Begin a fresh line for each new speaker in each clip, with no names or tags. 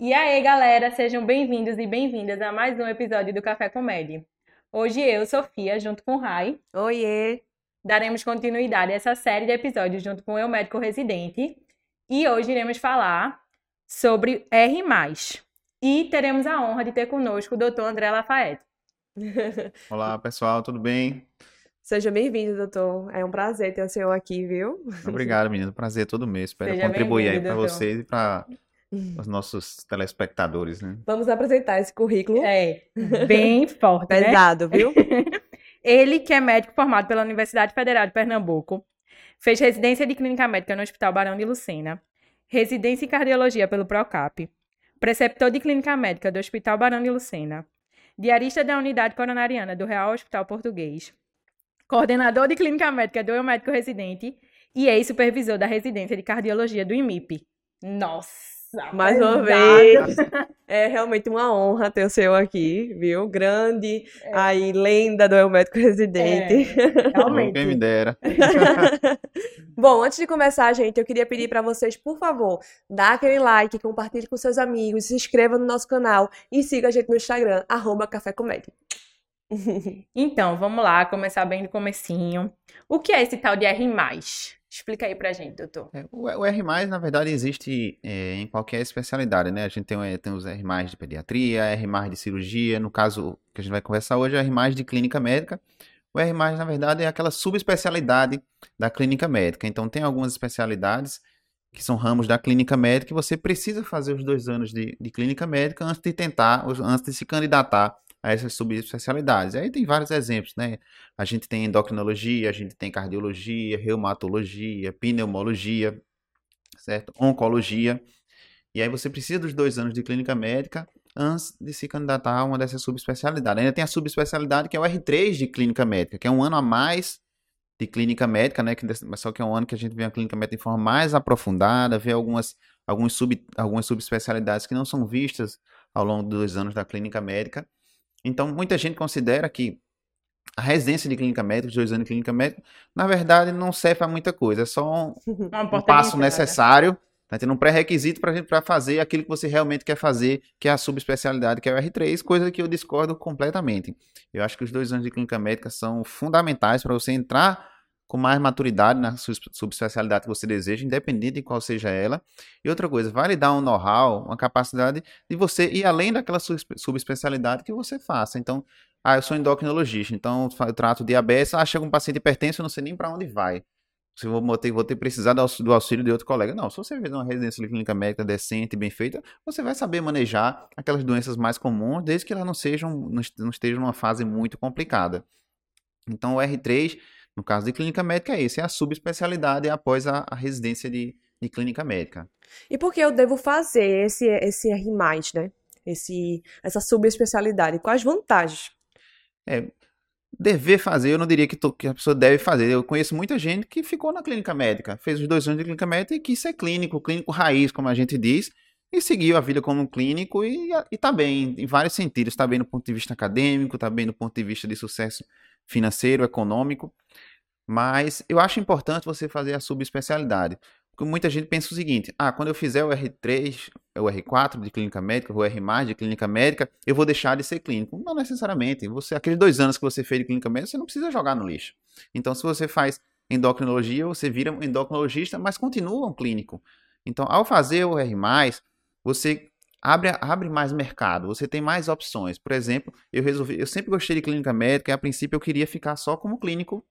E aí, galera, sejam bem-vindos e bem-vindas a mais um episódio do Café Comédia. Hoje eu, Sofia, junto com o Rai,
Oiê!
daremos continuidade a essa série de episódios junto com o Eu Médico Residente. E hoje iremos falar sobre R+. E teremos a honra de ter conosco o Dr. André Lafayette.
Olá, pessoal, tudo bem?
Seja bem-vindo, doutor. É um prazer ter o senhor aqui, viu?
Obrigado, menino. Prazer todo mês. Espero
Seja
contribuir aí para
doutor.
vocês e para os nossos telespectadores, né?
Vamos apresentar esse currículo
É, bem forte, né?
pesado, viu?
Ele, que é médico formado pela Universidade Federal de Pernambuco, fez residência de clínica médica no Hospital Barão de Lucena, residência em cardiologia pelo Procap, preceptor de clínica médica do Hospital Barão de Lucena, diarista da unidade coronariana do Real Hospital Português, coordenador de clínica médica do Eu Médico Residente e ex-supervisor da residência de cardiologia do IMIP. Nossa!
Mais uma vez. É realmente uma honra ter o senhor aqui, viu? Grande,
É.
aí, lenda do Eu Médico Residente.
Realmente.
Quem me dera.
Bom, antes de começar, gente, eu queria pedir para vocês, por favor, dá aquele like, compartilhe com seus amigos, se inscreva no nosso canal e siga a gente no Instagram, arroba Café Comédia.
Então, vamos lá, começar bem do comecinho. O que é esse tal de R+. Explica aí pra gente, doutor.
É, O R+, na verdade, existe é, em qualquer especialidade, né? A gente tem, o- tem os R+, de pediatria, R+, de cirurgia. No caso que a gente vai conversar hoje, é R+, de clínica médica. O R+, na verdade, é aquela subespecialidade da clínica médica. Então, tem algumas especialidades que são ramos da clínica médica e você precisa fazer os dois anos de, de clínica médica antes de tentar, antes de se candidatar a essas subespecialidades. Aí tem vários exemplos, né? A gente tem endocrinologia, a gente tem cardiologia, reumatologia, pneumologia, certo? Oncologia. E aí você precisa dos dois anos de clínica médica antes de se candidatar a uma dessas subespecialidades. Ainda tem a subespecialidade que é o R3 de clínica médica, que é um ano a mais de clínica médica, né? Mas só que é um ano que a gente vê a clínica médica de forma mais aprofundada, vê algumas, alguns sub, algumas subespecialidades que não são vistas ao longo dos anos da clínica médica. Então, muita gente considera que a residência de clínica médica, os dois anos de clínica médica, na verdade não serve para muita coisa, é só um, um passo
entrada.
necessário, tá tendo um pré-requisito para gente para fazer aquilo que você realmente quer fazer, que é a subespecialidade, que é o R3, coisa que eu discordo completamente. Eu acho que os dois anos de clínica médica são fundamentais para você entrar com mais maturidade na sub- subespecialidade que você deseja, independente de qual seja ela. E outra coisa, vai lhe dar um know-how, uma capacidade de você ir além daquela sub- subespecialidade que você faça. Então, ah, eu sou endocrinologista, então eu trato diabetes, ah, chega um paciente hipertenso, eu não sei nem para onde vai. Se eu vou ter, vou ter precisar do auxílio, de outro colega. Não, se você fizer uma residência de clínica médica decente, bem feita, você vai saber manejar aquelas doenças mais comuns, desde que elas não sejam, não estejam numa fase muito complicada. Então, o R3, no caso de clínica médica, é esse, é a subespecialidade após a, a residência de, de clínica médica.
E por que eu devo fazer esse, esse R+, né? Esse, essa subespecialidade? Quais vantagens?
É, dever fazer, eu não diria que, to- que a pessoa deve fazer. Eu conheço muita gente que ficou na clínica médica, fez os dois anos de clínica médica e quis ser clínico, clínico raiz, como a gente diz, e seguiu a vida como um clínico e, e tá bem, em vários sentidos. Tá bem do ponto de vista acadêmico, tá bem do ponto de vista de sucesso financeiro, econômico. Mas eu acho importante você fazer a subespecialidade. Porque muita gente pensa o seguinte: ah, quando eu fizer o R3, o R4 de clínica médica, o R de clínica médica, eu vou deixar de ser clínico. Não necessariamente. Você, aqueles dois anos que você fez de clínica médica, você não precisa jogar no lixo. Então, se você faz endocrinologia, você vira um endocrinologista, mas continua um clínico. Então, ao fazer o R, você abre, abre mais mercado, você tem mais opções. Por exemplo, eu resolvi, eu sempre gostei de clínica médica e a princípio eu queria ficar só como clínico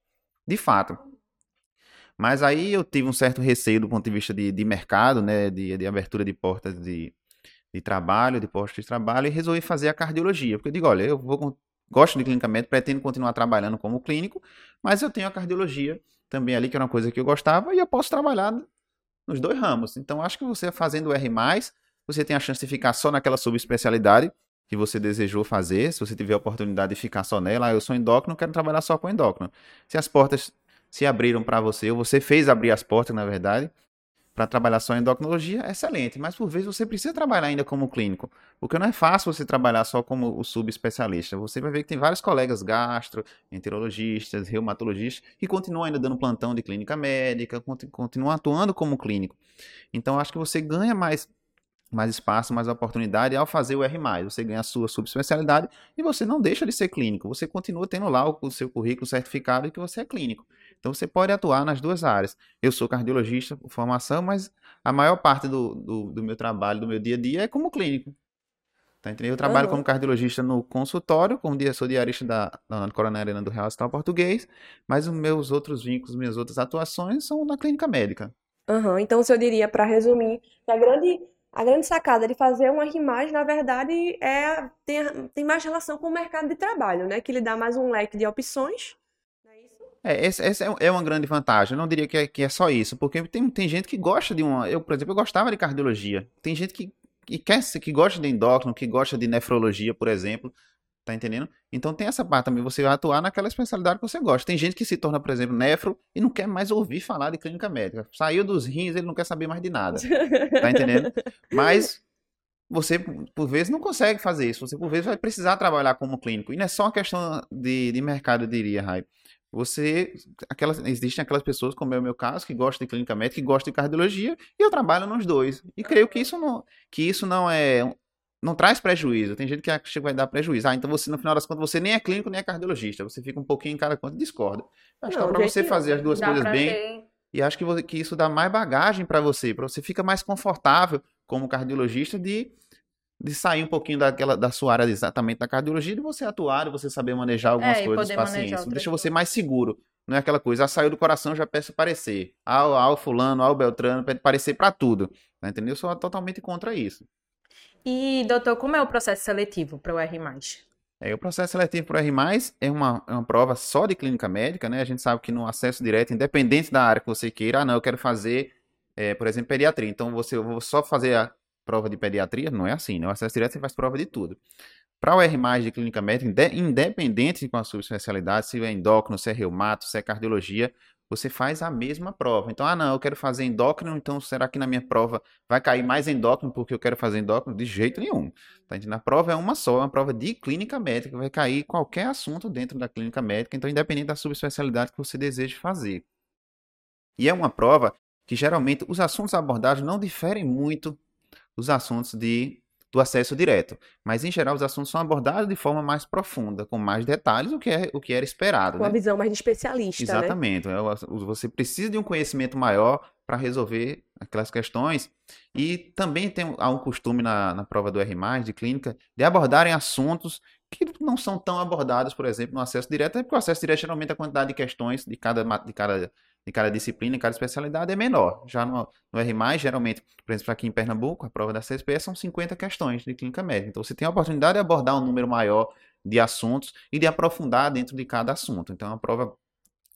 de fato. Mas aí eu tive um certo receio do ponto de vista de, de mercado, né, de, de abertura de portas de, de trabalho, de postos de trabalho, e resolvi fazer a cardiologia. Porque eu digo, olha, eu vou, gosto de clínica médica, pretendo continuar trabalhando como clínico, mas eu tenho a cardiologia também ali, que era uma coisa que eu gostava, e eu posso trabalhar nos dois ramos. Então, acho que você fazendo R+, você tem a chance de ficar só naquela subespecialidade que você desejou fazer, se você tiver a oportunidade de ficar só nela, ah, eu sou endócrino, quero trabalhar só com endócrino. Se as portas se abriram para você, ou você fez abrir as portas, na verdade, para trabalhar só em endocrinologia, excelente. Mas por vezes você precisa trabalhar ainda como clínico. Porque não é fácil você trabalhar só como o subespecialista. Você vai ver que tem vários colegas gastro, enterologistas, reumatologistas, que continuam ainda dando plantão de clínica médica, conti- continuam atuando como clínico. Então acho que você ganha mais mais espaço, mais oportunidade ao fazer o R+. Você ganha a sua subespecialidade e você não deixa de ser clínico. Você continua tendo lá o, seu currículo certificado de que você é clínico. Então você pode atuar nas duas áreas. Eu sou cardiologista por formação, mas a maior parte do, do, do meu trabalho, do meu dia a dia é como clínico. Tá entendendo? Eu trabalho
Uhum.
como cardiologista no consultório, como dia, sou diarista da, da Coronel Arena do Real Hospital Português, mas os meus outros vínculos, minhas outras atuações são na clínica médica.
Aham, Então, se eu diria, para resumir, que a grande, a grande sacada de fazer um R+, na verdade, é, tem, tem mais relação com o mercado de trabalho, né? Que lhe dá mais um leque de opções. É isso?
É, essa, essa é- é uma grande vantagem. Eu não diria que é, que é só isso, porque tem, tem gente que gosta de uma. Eu, por exemplo, eu gostava de cardiologia. Tem gente que, que quer que gosta de endócrino, que gosta de nefrologia, por exemplo. Tá entendendo? Então tem essa parte também, você vai atuar naquela especialidade que você gosta. Tem gente que se torna, por exemplo, nefro e não quer mais ouvir falar de clínica médica. Saiu dos rins, ele não quer saber mais de nada. Tá entendendo? Mas você, por vezes, não consegue fazer isso. Você, por vezes, vai precisar trabalhar como clínico. E não é só uma questão de, de mercado, eu diria, Rai. Você, aquelas, existem aquelas pessoas, como é o meu caso, que gostam de clínica médica, que gostam de cardiologia, e eu trabalho nos dois. E creio que isso não, que isso não é, não traz prejuízo. Tem gente que acha que vai dar prejuízo. Ah, então você, no final das contas, você nem é clínico, nem é cardiologista. Você fica um pouquinho em cada conta. Discorda. Acho que
Não,
é pra
de jeito
você fazer as duas
Dá
coisas
pra
bem.
ter-
E acho que, você- que isso dá mais bagagem para você, para você fica mais confortável como cardiologista de, de sair um pouquinho daquela, da sua área exatamente da cardiologia, de você atuar, de você saber manejar algumas
É,
coisas dos pacientes. Deixa você mais seguro. Não é aquela coisa, ah, saiu do coração, já peço parecer. Ao, ao fulano, ao Beltrano, pede parecer para tudo. Tá entendendo? Eu sou totalmente contra isso.
E, doutor, como é o processo seletivo para o R+.
É, o processo seletivo para R+, é uma, é uma prova só de clínica médica, né? A gente sabe que no acesso direto, independente da área que você queira, ah, não, eu quero fazer, é, por exemplo, pediatria. Então, você, eu vou só fazer a prova de pediatria? Não é assim, né? O acesso direto você faz prova de tudo. Para o R+, de clínica médica, inde- independente de qual a sua especialidade, se é endócrino, se é reumato, se é cardiologia, você faz a mesma prova. Então, ah, não, eu quero fazer endócrino, então será que na minha prova vai cair mais endócrino porque eu quero fazer endócrino? De jeito nenhum. Tá entendendo? A prova é uma só, é uma prova de clínica médica, vai cair qualquer assunto dentro da clínica médica, então independente da subespecialidade que você deseje fazer. E é uma prova que geralmente os assuntos abordados não diferem muito dos assuntos de, do acesso direto, mas em geral os assuntos são abordados de forma mais profunda, com mais detalhes, o que, é, o que era esperado.
Com uma
né?
visão mais de especialista, né?
Exatamente. É, o- Você precisa de um conhecimento maior para resolver aquelas questões. E também tem há um costume na, na prova do R+, de clínica, de abordarem assuntos que não são tão abordados, por exemplo, no acesso direto, porque o acesso direto, geralmente, a quantidade de questões de cada, de cada, de cada disciplina, de cada especialidade é menor. Já no, no R+, geralmente, por exemplo, aqui em Pernambuco, a prova da CSP são 50 questões de clínica médica. Então, você tem a oportunidade de abordar um número maior de assuntos e de aprofundar dentro de cada assunto. Então, é uma prova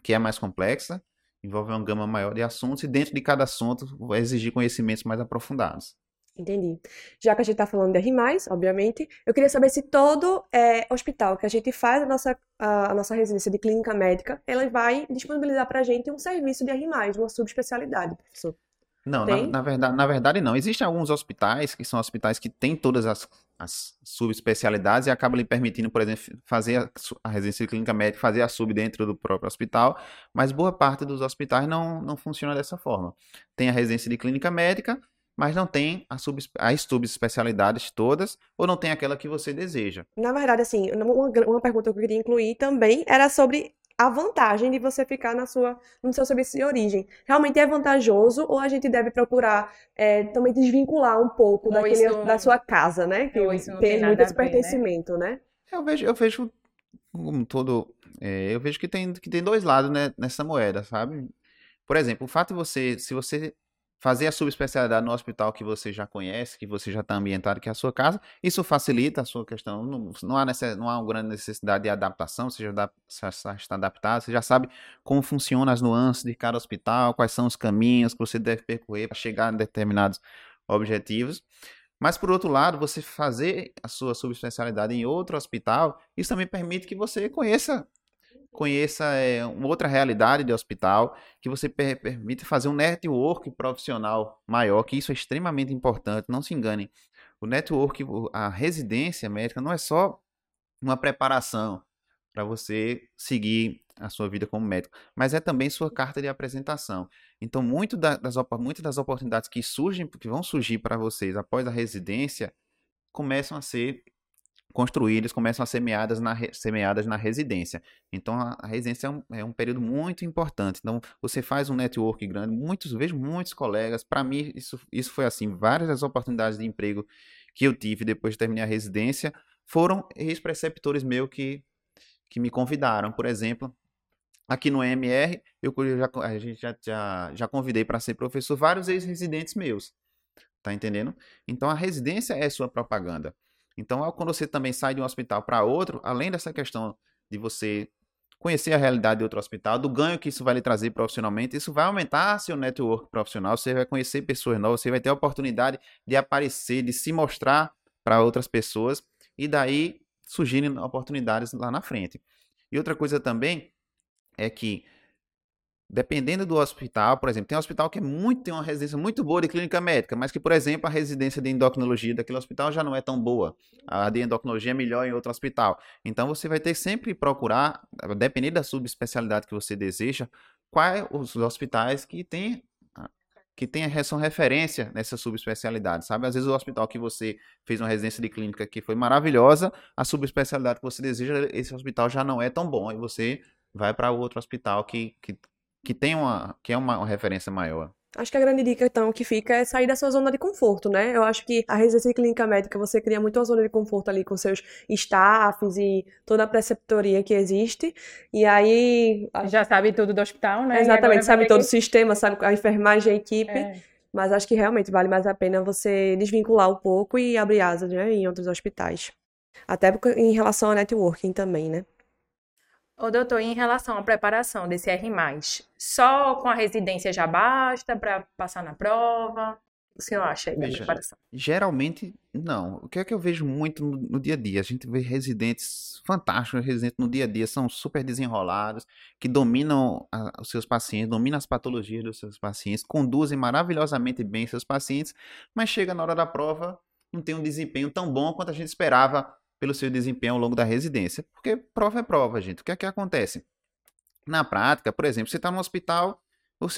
que é mais complexa, envolve uma gama maior de assuntos e dentro de cada assunto vai exigir conhecimentos mais aprofundados.
Entendi. Já que a gente está falando de R+, obviamente, eu queria saber se todo é, hospital que a gente faz a nossa, a, a nossa residência de clínica médica, ela vai disponibilizar para a gente um serviço de R+, uma subespecialidade, professor.
Não, na, na verdade, na verdade não. Existem alguns hospitais que são hospitais que têm todas as, as subespecialidades e acabam lhe permitindo, por exemplo, fazer a, a residência de clínica médica, fazer a sub dentro do próprio hospital, mas boa parte dos hospitais não, não funciona dessa forma. Tem a residência de clínica médica, mas não tem a sub, as subespecialidades todas, ou não tem aquela que você deseja.
Na verdade, assim, uma, uma pergunta que eu queria incluir também era sobre a vantagem de você ficar na sua, no seu serviço de origem. Realmente é vantajoso ou a gente deve procurar é, também desvincular um pouco
Ou
daquele,
isso-
da sua casa, né? Que
não
tem muito esse
né?
pertencimento, né?
Eu vejo, eu vejo como todo, é, eu vejo que tem, que tem dois lados né, nessa moeda, sabe? Por exemplo, o fato de você, se você fazer a subespecialidade no hospital que você já conhece, que você já está ambientado, que é a sua casa, isso facilita a sua questão. Não, não há, necess, não há uma grande necessidade de adaptação, você já, dá, já está adaptado, você já sabe como funcionam as nuances de cada hospital, quais são os caminhos que você deve percorrer para chegar a determinados objetivos. Mas, por outro lado, você fazer a sua subespecialidade em outro hospital, isso também permite que você conheça conheça é, uma outra realidade de hospital, que você per permite fazer um network profissional maior, que isso é extremamente importante, não se enganem. O network, a residência médica não é só uma preparação para você seguir a sua vida como médico, mas é também sua carta de apresentação. Então, muito da, das, muitas das oportunidades que surgem, que vão surgir para vocês após a residência, começam a ser construídas, começam a semeadas na, semeadas na residência. Então, a, a residência é um, é um, período muito importante. Então, você faz um network grande. Muitos, vejo muitos colegas. Para mim, isso, isso foi assim. Várias das oportunidades de emprego que eu tive depois de terminar a residência foram ex-preceptores meus que, que me convidaram. Por exemplo, aqui no MR, eu já, a gente já, já, já convidei para ser professor vários ex-residentes meus. Tá entendendo? Então, a residência é sua propaganda. Então, quando você também sai de um hospital para outro, além dessa questão de você conhecer a realidade de outro hospital, do ganho que isso vai lhe trazer profissionalmente, isso vai aumentar seu network profissional, você vai conhecer pessoas novas, você vai ter a oportunidade de aparecer, de se mostrar para outras pessoas e daí surgirem oportunidades lá na frente. E outra coisa também é que dependendo do hospital, por exemplo, tem um hospital que é muito, tem uma residência muito boa de clínica médica, mas que, por exemplo, a residência de endocrinologia daquele hospital já não é tão boa. A de endocrinologia é melhor em outro hospital. Então você vai ter sempre procurar, dependendo da subespecialidade que você deseja, quais os hospitais que têm que tem, são referência nessa subespecialidade, sabe? Às vezes o hospital que você fez uma residência de clínica que foi maravilhosa, a subespecialidade que você deseja, esse hospital já não é tão bom, e você vai para outro hospital que, que que tem uma, que é uma, uma referência maior.
Acho que a grande dica, então, que fica é sair da sua zona de conforto, né? Eu acho que a residência de clínica médica, você cria muito uma zona de conforto ali com seus staffs e toda a preceptoria que existe. E aí...
Já sabe tudo do hospital, né?
Exatamente, sabe todo que... o sistema, sabe a enfermagem, a equipe. É. Mas acho que realmente vale mais a pena você desvincular um pouco e abrir asas, né? Em outros hospitais. Até em relação ao networking também, né?
Ô, doutor, em relação à preparação desse R+, só com a residência já basta para passar na prova? O senhor acha aí da preparação?
Geralmente, não. O que é que eu vejo muito no, no dia a dia? A gente vê residentes fantásticos, residentes no dia a dia, são super desenrolados, que dominam a, os seus pacientes, dominam as patologias dos seus pacientes, conduzem maravilhosamente bem seus pacientes, mas chega na hora da prova, não tem um desempenho tão bom quanto a gente esperava pelo seu desempenho ao longo da residência. Porque prova é prova, gente. O que é que acontece? Na prática, por exemplo, você está no hospital,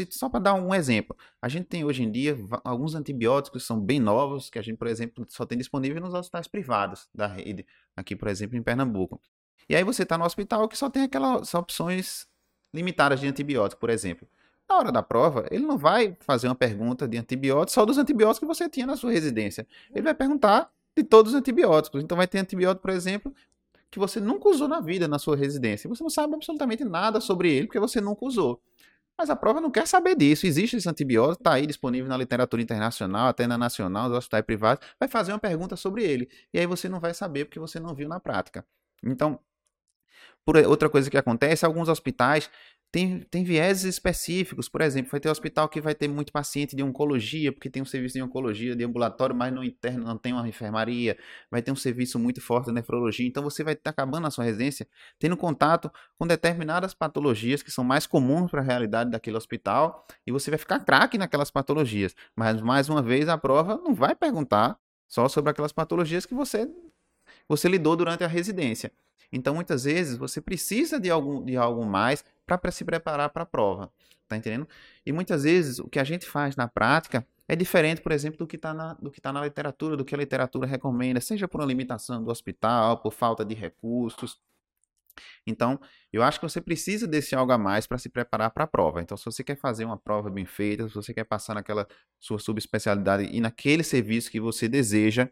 só para dar um exemplo, a gente tem hoje em dia alguns antibióticos que são bem novos, que a gente, por exemplo, só tem disponível nos hospitais privados da rede, aqui, por exemplo, em Pernambuco. E aí você está no hospital que só tem aquelas opções limitadas de antibiótico, por exemplo. Na hora da prova, ele não vai fazer uma pergunta de antibiótico só dos antibióticos que você tinha na sua residência. Ele vai perguntar de todos os antibióticos. Então vai ter antibiótico, por exemplo, que você nunca usou na vida na sua residência. Você não sabe absolutamente nada sobre ele porque você nunca usou. Mas a prova não quer saber disso. Existe esse antibiótico, está aí disponível na literatura internacional, até na nacional, dos hospitais privados. Vai fazer uma pergunta sobre ele. E aí você não vai saber porque você não viu na prática. Então, por outra coisa que acontece, alguns hospitais tem, tem vieses específicos, por exemplo, vai ter hospital que vai ter muito paciente de oncologia, porque tem um serviço de oncologia de ambulatório, mas no interno não tem uma enfermaria, vai ter um serviço muito forte de nefrologia, então você vai estar acabando a sua residência tendo contato com determinadas patologias que são mais comuns para a realidade daquele hospital, e você vai ficar craque naquelas patologias. Mas mais uma vez a prova não vai perguntar só sobre aquelas patologias que você você lidou durante a residência. Então, muitas vezes, você precisa de, algum, de algo mais para se preparar para a prova. Tá entendendo? E muitas vezes, o que a gente faz na prática é diferente, por exemplo, do que está na, do que tá na literatura, do que a literatura recomenda, seja por uma limitação do hospital, por falta de recursos. Então, eu acho que você precisa desse algo a mais para se preparar para a prova. Então, se você quer fazer uma prova bem feita, se você quer passar naquela sua subespecialidade e naquele serviço que você deseja,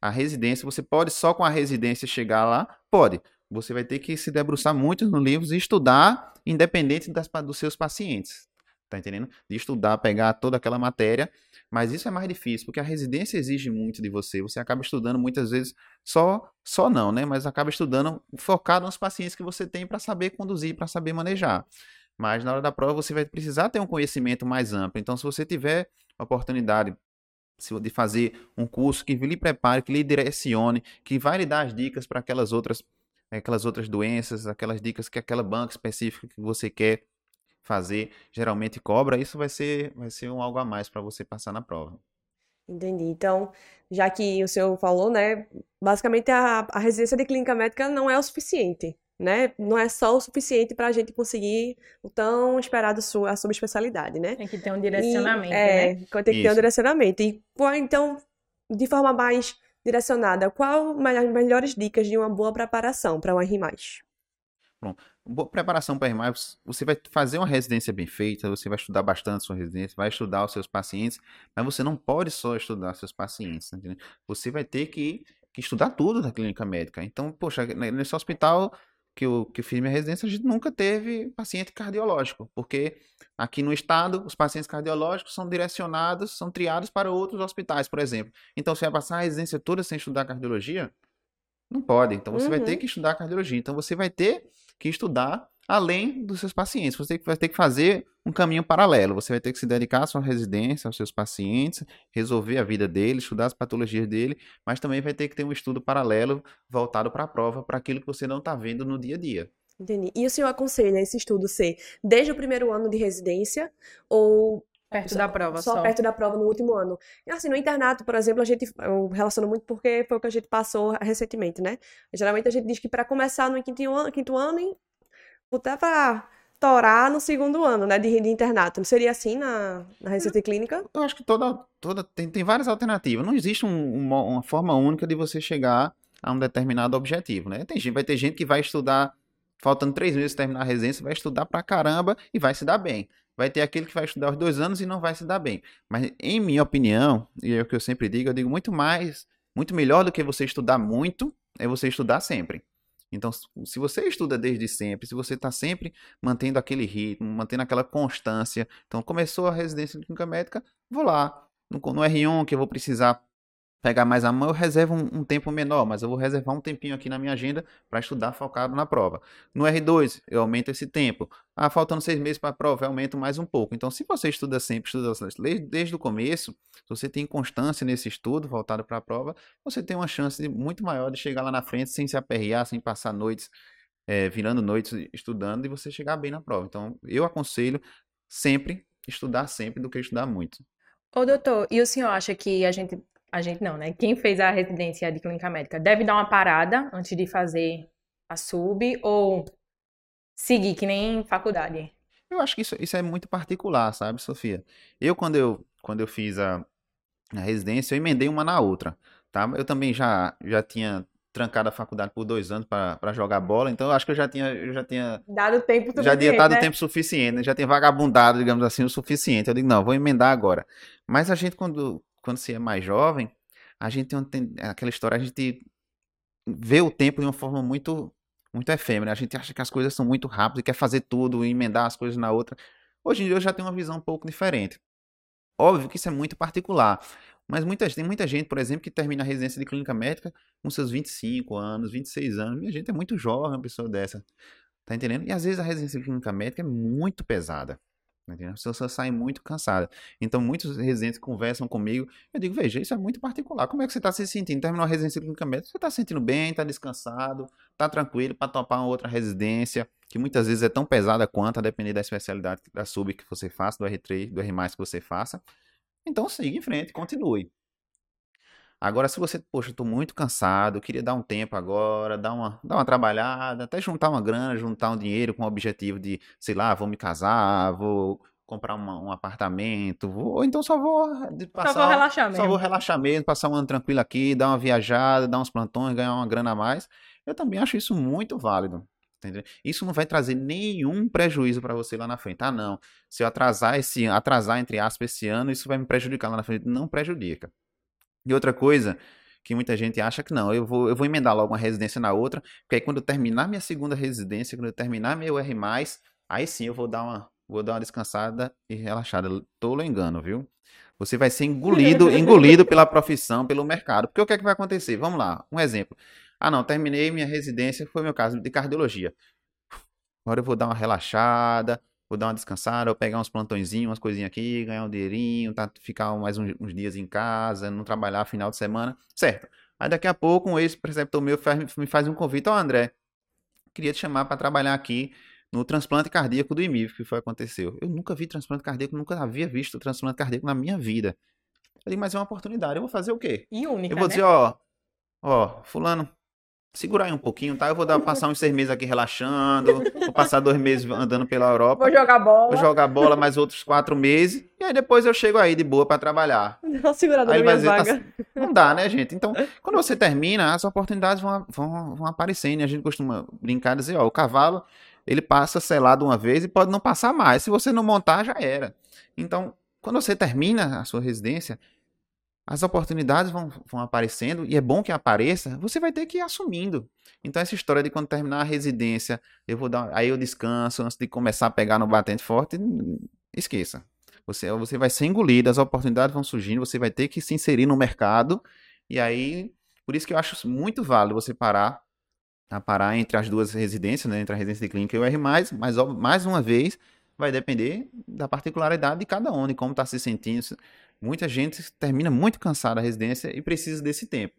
a residência, você pode só com a residência chegar lá? Pode. Você vai ter que se debruçar muito nos livros e estudar, independente das, dos seus pacientes. Tá entendendo? De estudar, pegar toda aquela matéria. Mas isso é mais difícil, porque a residência exige muito de você. Você acaba estudando muitas vezes só, só não, né? Mas acaba estudando focado nos pacientes que você tem para saber conduzir, para saber manejar. Mas na hora da prova você vai precisar ter um conhecimento mais amplo. Então, se você tiver a oportunidade de fazer um curso que lhe prepare, que lhe direcione, que vai lhe dar as dicas para aquelas outras, aquelas outras doenças, aquelas dicas que aquela banca específica que você quer fazer geralmente cobra, isso vai ser, vai ser um algo a mais para você passar na prova.
Entendi. Então, já que o senhor falou, né, basicamente a, a residência de clínica médica não é o suficiente. né? Não é só o suficiente para a gente conseguir o tão esperado su a subespecialidade, né?
Tem que ter um direcionamento,
e, é,
né?
Tem que ter um direcionamento. E então, de forma mais direcionada, qual as melhores dicas de uma boa preparação para um R+.
Boa preparação para RMAI, você vai fazer uma residência bem feita, você vai estudar bastante sua residência, vai estudar os seus pacientes, mas você não pode só estudar seus pacientes, entendendo? Você vai ter que, que estudar tudo da clínica médica. Então, poxa, ne- nesse hospital que eu, que eu fiz minha residência, a gente nunca teve paciente cardiológico, porque aqui no estado, os pacientes cardiológicos são direcionados, são triados para outros hospitais, por exemplo. Então, você vai passar a residência toda sem estudar cardiologia? Não pode. Então, você vai ter
Uhum.
que estudar cardiologia. Então, você vai ter que estudar além dos seus pacientes. Você vai ter que fazer um caminho paralelo. Você vai ter que se dedicar à sua residência, aos seus pacientes, resolver a vida dele, estudar as patologias dele, mas também vai ter que ter um estudo paralelo voltado para a prova, para aquilo que você não está vendo no dia a dia.
Entendi. E o senhor aconselha esse estudo ser desde o primeiro ano de residência ou
Perto da prova
só
só.
perto da prova no último ano? E assim, no internato, por exemplo, a gente, eu relaciono muito porque foi o que a gente passou recentemente, né? Geralmente a gente diz que para começar no quinto ano, quinto ano até para torar no segundo ano, né, de, de internato. Não seria assim na, na residência clínica?
Eu acho que toda, toda tem, tem várias alternativas. Não existe um- uma, uma forma única de você chegar a um determinado objetivo, né? Tem gente, vai ter gente que vai estudar, faltando três meses para terminar a residência, vai estudar pra caramba e vai se dar bem. Vai ter aquele que vai estudar os dois anos e não vai se dar bem. Mas, em minha opinião, e é o que eu sempre digo, eu digo muito mais, muito melhor do que você estudar muito, é você estudar sempre. Então, se- você estuda desde sempre, se você está sempre mantendo aquele ritmo, mantendo aquela constância, então começou a residência de clínica médica, vou lá. No, no R1, que eu vou precisar pegar mais a mão, eu reservo um, um tempo menor, mas eu vou reservar um tempinho aqui na minha agenda para estudar focado na prova. No R2, eu aumento esse tempo. Ah, faltando seis meses para a prova, eu aumento mais um pouco. Então, se você estuda sempre, estuda desde, desde o começo, se você tem constância nesse estudo voltado para a prova, você tem uma chance muito maior de chegar lá na frente sem se aperrear, sem passar noites, eh, virando noites estudando e você chegar bem na prova. Então, eu aconselho sempre estudar sempre do que estudar muito.
Ô, doutor, e o senhor acha que a gente, a gente não, né? Quem fez a residência de clínica médica deve dar uma parada antes de fazer a sub ou seguir que nem faculdade?
Eu acho que isso, isso é muito particular, sabe, Sofia? Eu, quando eu, quando eu fiz a, a residência, eu emendei uma na outra, tá? Eu também já, já tinha trancado a faculdade por dois anos para jogar bola, então eu acho que eu já tinha, eu já tinha,
Dado tempo
já dado
né?
tempo suficiente, né? já tinha vagabundado, digamos assim, o suficiente. Eu digo, não, vou emendar agora. Mas a gente, quando, quando se é mais jovem, a gente tem ten- aquela história, a gente vê o tempo de uma forma muito muito efêmera. A gente acha que as coisas são muito rápidas e quer fazer tudo, emendar as coisas na outra. Hoje em dia eu já tenho uma visão um pouco diferente. Óbvio que isso é muito particular, mas muita, tem muita gente, por exemplo, que termina a residência de clínica médica com seus 25 anos, 26 anos. Minha gente é muito jovem uma pessoa dessa. Tá entendendo? E às vezes a residência de clínica médica é muito pesada. Entendendo? As pessoas saem muito cansadas. Então, muitos residentes conversam comigo. Eu digo, veja, isso é muito particular. Como é que você está se sentindo? Terminou a residência clínica médica, você está se sentindo bem, está descansado, está tranquilo para topar uma outra residência, que muitas vezes é tão pesada quanto, a depender da especialidade da sub que você faça, do R3, do R+, que você faça. Então, siga em frente, continue. Agora, se você, poxa, eu tô muito cansado, queria dar um tempo agora, dar uma, dar uma trabalhada, até juntar uma grana, juntar um dinheiro com o objetivo de, sei lá, vou me casar, vou comprar uma- um apartamento, vou, ou então só vou de-
Só
passar,
vou relaxar
só vou
mesmo.
relaxar mesmo, passar um ano tranquilo aqui, dar uma viajada, dar uns plantões, ganhar uma grana a mais. Eu também acho isso muito válido. Entendeu? Isso não vai trazer nenhum prejuízo para você lá na frente. Ah, não. Se eu atrasar esse atrasar entre aspas esse ano, isso vai me prejudicar lá na frente. Não prejudica. E outra coisa que muita gente acha que não, eu vou, eu vou emendar logo uma residência na outra, porque aí quando eu terminar minha segunda residência, quando eu terminar meu R+, aí sim eu vou dar uma, vou dar uma descansada e relaxada. Tolo engano, viu? Você vai ser engolido, engolido pela profissão, pelo mercado. Porque o que é que vai acontecer? Vamos lá, um exemplo. Ah, não, terminei minha residência, foi meu caso de cardiologia. Agora eu vou dar uma relaxada, vou dar uma descansada, vou pegar uns plantõezinhos, umas coisinhas aqui, ganhar um dinheirinho, tá, ficar mais uns, uns dias em casa, não trabalhar final de semana, certo. Aí daqui a pouco um ex-preceptor meu faz- me faz um convite, ó André, queria te chamar para trabalhar aqui no transplante cardíaco do IMIV, que foi aconteceu. Eu nunca vi transplante cardíaco, nunca havia visto transplante cardíaco na minha vida. Eu digo, mas é uma oportunidade, eu vou fazer o quê?
E única,
Eu vou
né?
dizer, ó, ó, fulano, segurar aí um pouquinho, tá? Eu vou dar, passar uns seis meses aqui relaxando, vou passar dois meses andando pela Europa,
Vou jogar bola.
vou jogar bola mais outros quatro meses, e aí depois eu chego aí de boa pra trabalhar.
Uma segurada
Aí vai dizer,
vaga.
tá- não dá, né, gente? Então, quando você termina, as oportunidades vão, vão, vão aparecendo. E a gente costuma brincar e dizer, ó, o cavalo, ele passa selado uma vez e pode não passar mais. Se você não montar, já era. Então, quando você termina a sua residência, as oportunidades vão, vão aparecendo, e é bom que apareça, você vai ter que ir assumindo. Então, essa história de quando terminar a residência, eu vou dar, aí eu descanso antes de começar a pegar no batente forte, esqueça. Você, você vai ser engolido, as oportunidades vão surgindo, você vai ter que se inserir no mercado, e aí, por isso que eu acho muito válido você parar, a parar entre as duas residências, né, entre a residência de clínica e o R+, mas mais uma vez, vai depender da particularidade de cada um, de como está se sentindo. Muita gente termina muito cansada a residência e precisa desse tempo.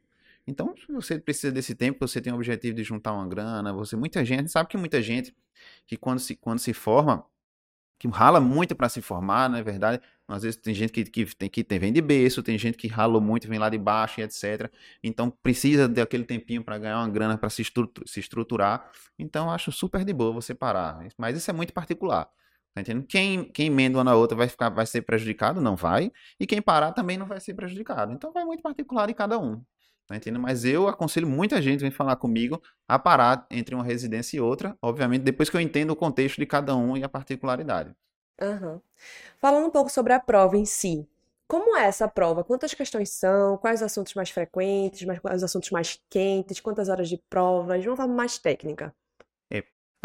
Então, se você precisa desse tempo, você tem o objetivo de juntar uma grana, você muita gente, sabe que muita gente que quando se, quando se forma, que rala muito para se formar, não é verdade? Às vezes tem gente que, que, tem, que tem, vem de berço, tem gente que ralou muito, vem lá de baixo e etc. Então precisa daquele tempinho para ganhar uma grana para se, se estruturar. Então acho super de boa você parar. Mas isso é muito particular. Tá entendendo? Quem, quem emenda uma na outra vai, ficar, vai ser prejudicado? Não vai. E quem parar também não vai ser prejudicado. Então vai muito particular de cada um. Tá entendendo? Mas eu aconselho muita gente vem falar comigo a parar entre uma residência e outra, obviamente, depois que eu entendo o contexto de cada um e a particularidade.
Aham. Falando um pouco sobre a prova em si. Como é essa prova? Quantas questões são? Quais os assuntos mais frequentes? Quais os assuntos mais quentes? Quantas horas de prova? De uma forma mais técnica.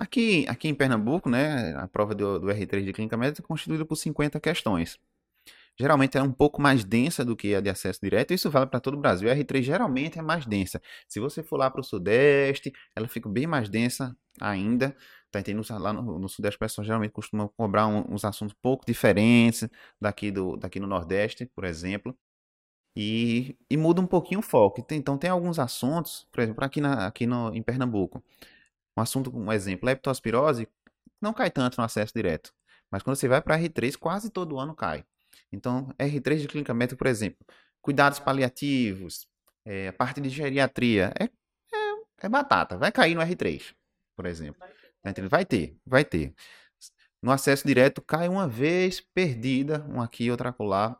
Aqui, aqui em Pernambuco, né, a prova do, do R3 de Clínica Médica é constituída por 50 questões. Geralmente é um pouco mais densa do que a de acesso direto, isso vale para todo o Brasil. A R3 geralmente é mais densa. Se você for lá para o Sudeste, ela fica bem mais densa ainda. Tá entendendo? Lá no, no Sudeste, o pessoal geralmente costuma cobrar um- uns assuntos um pouco diferentes daqui, do, daqui no Nordeste, por exemplo. E, e muda um pouquinho o foco. Então, tem alguns assuntos, por exemplo, aqui, na, aqui no, em Pernambuco. Um assunto, um exemplo, leptospirose não cai tanto no acesso direto. Mas quando você vai para R3, quase todo ano cai. Então, R3 de clínica médica, por exemplo, cuidados paliativos, é, a parte de geriatria, é, é, é batata, vai cair no R3, por exemplo. Tá? Vai ter, vai ter. No acesso direto, cai uma vez perdida, um aqui, outra acolá.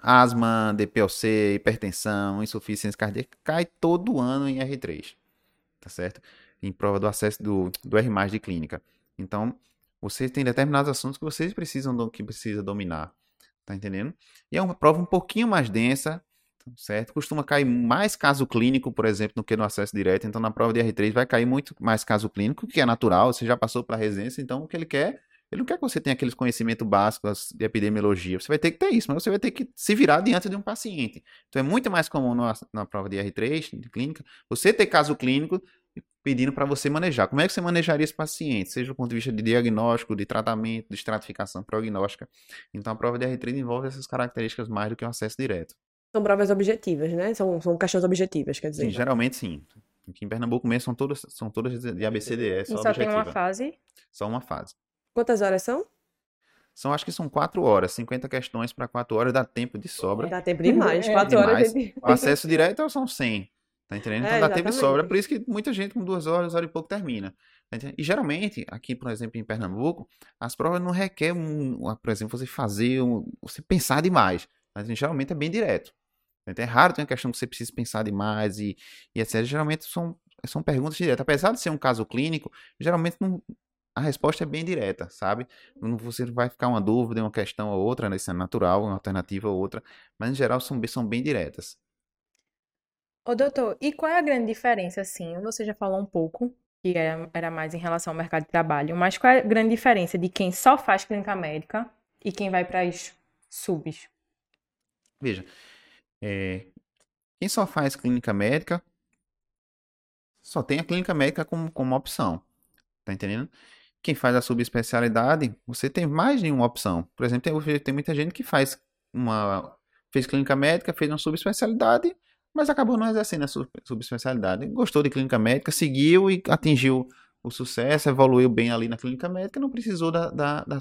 Asma, DPLC, hipertensão, insuficiência cardíaca, cai todo ano em R3, tá certo? Em prova do acesso do, do R+, de clínica. Então, você tem determinados assuntos que vocês precisam, que precisa dominar, tá entendendo? E é uma prova um pouquinho mais densa, certo? Costuma cair mais caso clínico, por exemplo, do que no acesso direto. Então, na prova de R3 vai cair muito mais caso clínico, que é natural, você já passou para a residência, então o que ele quer, ele não quer que você tenha aqueles conhecimentos básicos de epidemiologia. Você vai ter que ter isso, mas você vai ter que se virar diante de um paciente. Então, é muito mais comum no- na prova de R3, de clínica, você ter caso clínico pedindo para você manejar. Como é que você manejaria esse paciente? Seja do ponto de vista de diagnóstico, de tratamento, de estratificação prognóstica. Então, a prova de R3 envolve essas características mais do que o acesso direto.
São provas objetivas, né? São, são questões objetivas, quer dizer.
Sim, geralmente sim. Aqui em Pernambuco mesmo são todas, são todas de ABCDE,
E
só,
só tem uma fase.
Só uma fase.
Quantas horas são?
São, acho que são quatro horas, 50 questões para quatro horas, dá tempo de sobra.
Dá tempo demais.
É,
Quatro horas,
demais.
gente.
O acesso direto são 100, tá entendendo? Então
É,
tempo de sobra,
exatamente.
por isso que muita gente com duas horas, hora e pouco termina. tá? E geralmente, aqui, por exemplo, em Pernambuco, as provas não requer, um, por exemplo, você fazer, um, você pensar demais. Mas geralmente é bem direto. tá? É raro ter uma questão que você precisa pensar demais e, e etc. Geralmente são, são perguntas diretas. Apesar de ser um caso clínico, geralmente não, a resposta é bem direta, sabe? Não- Você vai ficar uma dúvida, uma questão ou outra, né? Isso é natural, uma alternativa ou outra, mas em geral são, são bem diretas.
Ô, doutor, e qual é a grande diferença, assim? Você já falou um pouco, que era, era mais em relação ao mercado de trabalho, mas qual é a grande diferença de quem só faz clínica médica e quem vai para as subs?
Veja, é, quem só faz clínica médica só tem a clínica médica como, como opção, tá entendendo? Quem faz a subespecialidade, você tem mais de uma opção. Por exemplo, tem, tem muita gente que faz uma fez clínica médica, fez uma subespecialidade, mas acabou não exercendo a sub- subespecialidade. Gostou de clínica médica, seguiu e atingiu o sucesso, evoluiu bem ali na clínica médica, não precisou da, da, da.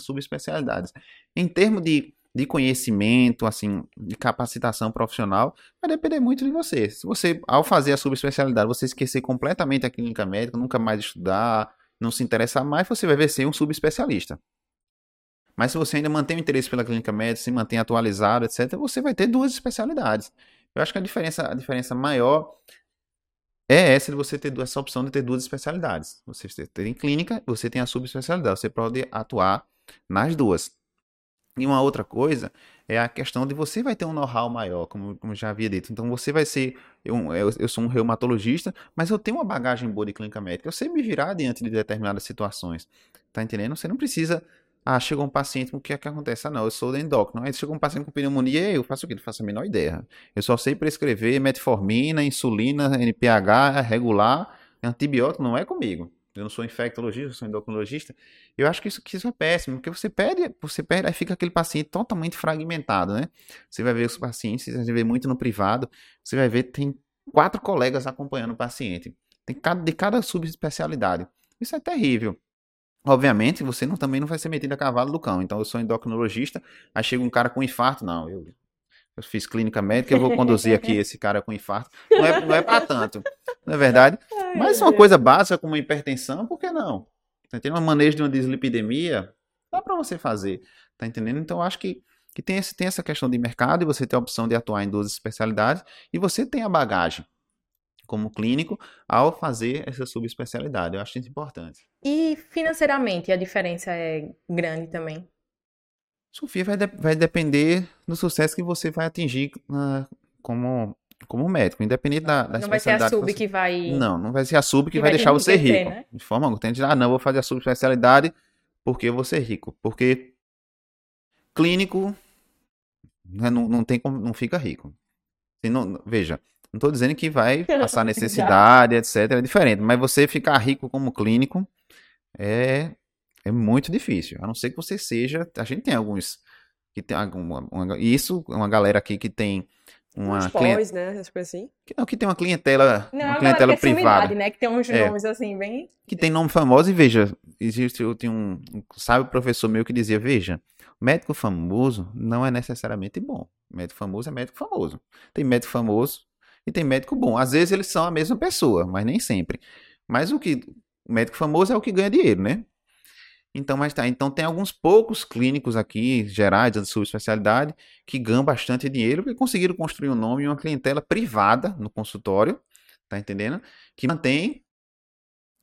Em termos de, de conhecimento, assim, de capacitação profissional, vai depender muito de você. Se você, ao fazer a subespecialidade, você esquecer completamente a clínica médica, nunca mais estudar, não se interessar mais, você vai ver ser um subespecialista. Mas se você ainda mantém o interesse pela clínica médica, se mantém atualizado, etc., você vai ter duas especialidades. Eu acho que a diferença, a diferença maior é essa de você ter essa opção de ter duas especialidades. Você tem clínica, você tem a subespecialidade. Você pode atuar nas duas. E uma outra coisa é a questão de você vai ter um know-how maior, como, como já havia dito. Então você vai ser. Eu, eu, eu, sou um reumatologista, mas eu tenho uma bagagem boa de clínica médica. Eu sei me virar diante de determinadas situações. Tá entendendo? Você não precisa ah, chegou um paciente, o que é que acontece? Ah, não, eu sou endócrino. Aí chegou um paciente com pneumonia, eu faço o quê? Não faço a menor ideia. Eu só sei prescrever metformina, insulina, NPH, regular, antibiótico, não é comigo. Eu não sou infectologista, eu sou endocrinologista. Eu acho que isso, que isso é péssimo, porque você perde, você perde, aí fica aquele paciente totalmente fragmentado, né? Você vai ver os pacientes, você vai ver muito no privado, você vai ver tem quatro colegas acompanhando o paciente. Tem cada, de cada subespecialidade. Isso é terrível. Obviamente, você não, também não vai ser metido a cavalo do cão. Então, eu sou endocrinologista, aí chega um cara com infarto. Não, eu, eu fiz clínica médica, eu vou conduzir aqui esse cara com infarto. Não é, não é para tanto, não é verdade? Mas uma coisa básica como hipertensão, por que não? Tá entendendo? Uma manejo de uma dislipidemia, dá para você fazer. Tá entendendo? Então, eu acho que, que tem, esse, tem essa questão de mercado e você tem a opção de atuar em duas especialidades e você tem a bagagem como clínico ao fazer essa subespecialidade. Eu acho isso importante.
E financeiramente a diferença é grande também?
Sofia vai, de vai depender do sucesso que você vai atingir uh, como, como médico, independente da, da
Não vai ser a sub você... que vai.
Não, não vai ser a sub que, que vai, vai deixar você rico. Né? De forma alguma. Tem gente, ah, não, vou fazer a subespecialidade porque eu vou ser rico. Porque clínico né, não, não, tem como, não fica rico. Não, veja, não estou dizendo que vai passar necessidade, etc. É diferente. Mas você ficar rico como clínico é, é muito difícil. A não ser que você seja. A gente tem alguns. Que tem alguma, uma, isso, uma galera aqui que tem uma
pós, né? Essas coisas assim.
Que, não, que tem uma clientela, não, uma clientela é privada.
né? Que tem uns é, nomes assim, bem.
Que tem nome famoso e veja, existe, eu tenho um, um sabe, professor meu que dizia, veja, médico famoso não é necessariamente bom. Médico famoso é médico famoso. Tem médico famoso e tem médico bom. Às vezes eles são a mesma pessoa, mas nem sempre. Mas o que o médico famoso é o que ganha dinheiro, né? Então, mas tá. Então tem alguns poucos clínicos aqui, gerais, de subespecialidade, que ganham bastante dinheiro porque conseguiram construir um nome e uma clientela privada no consultório, tá entendendo? Que mantém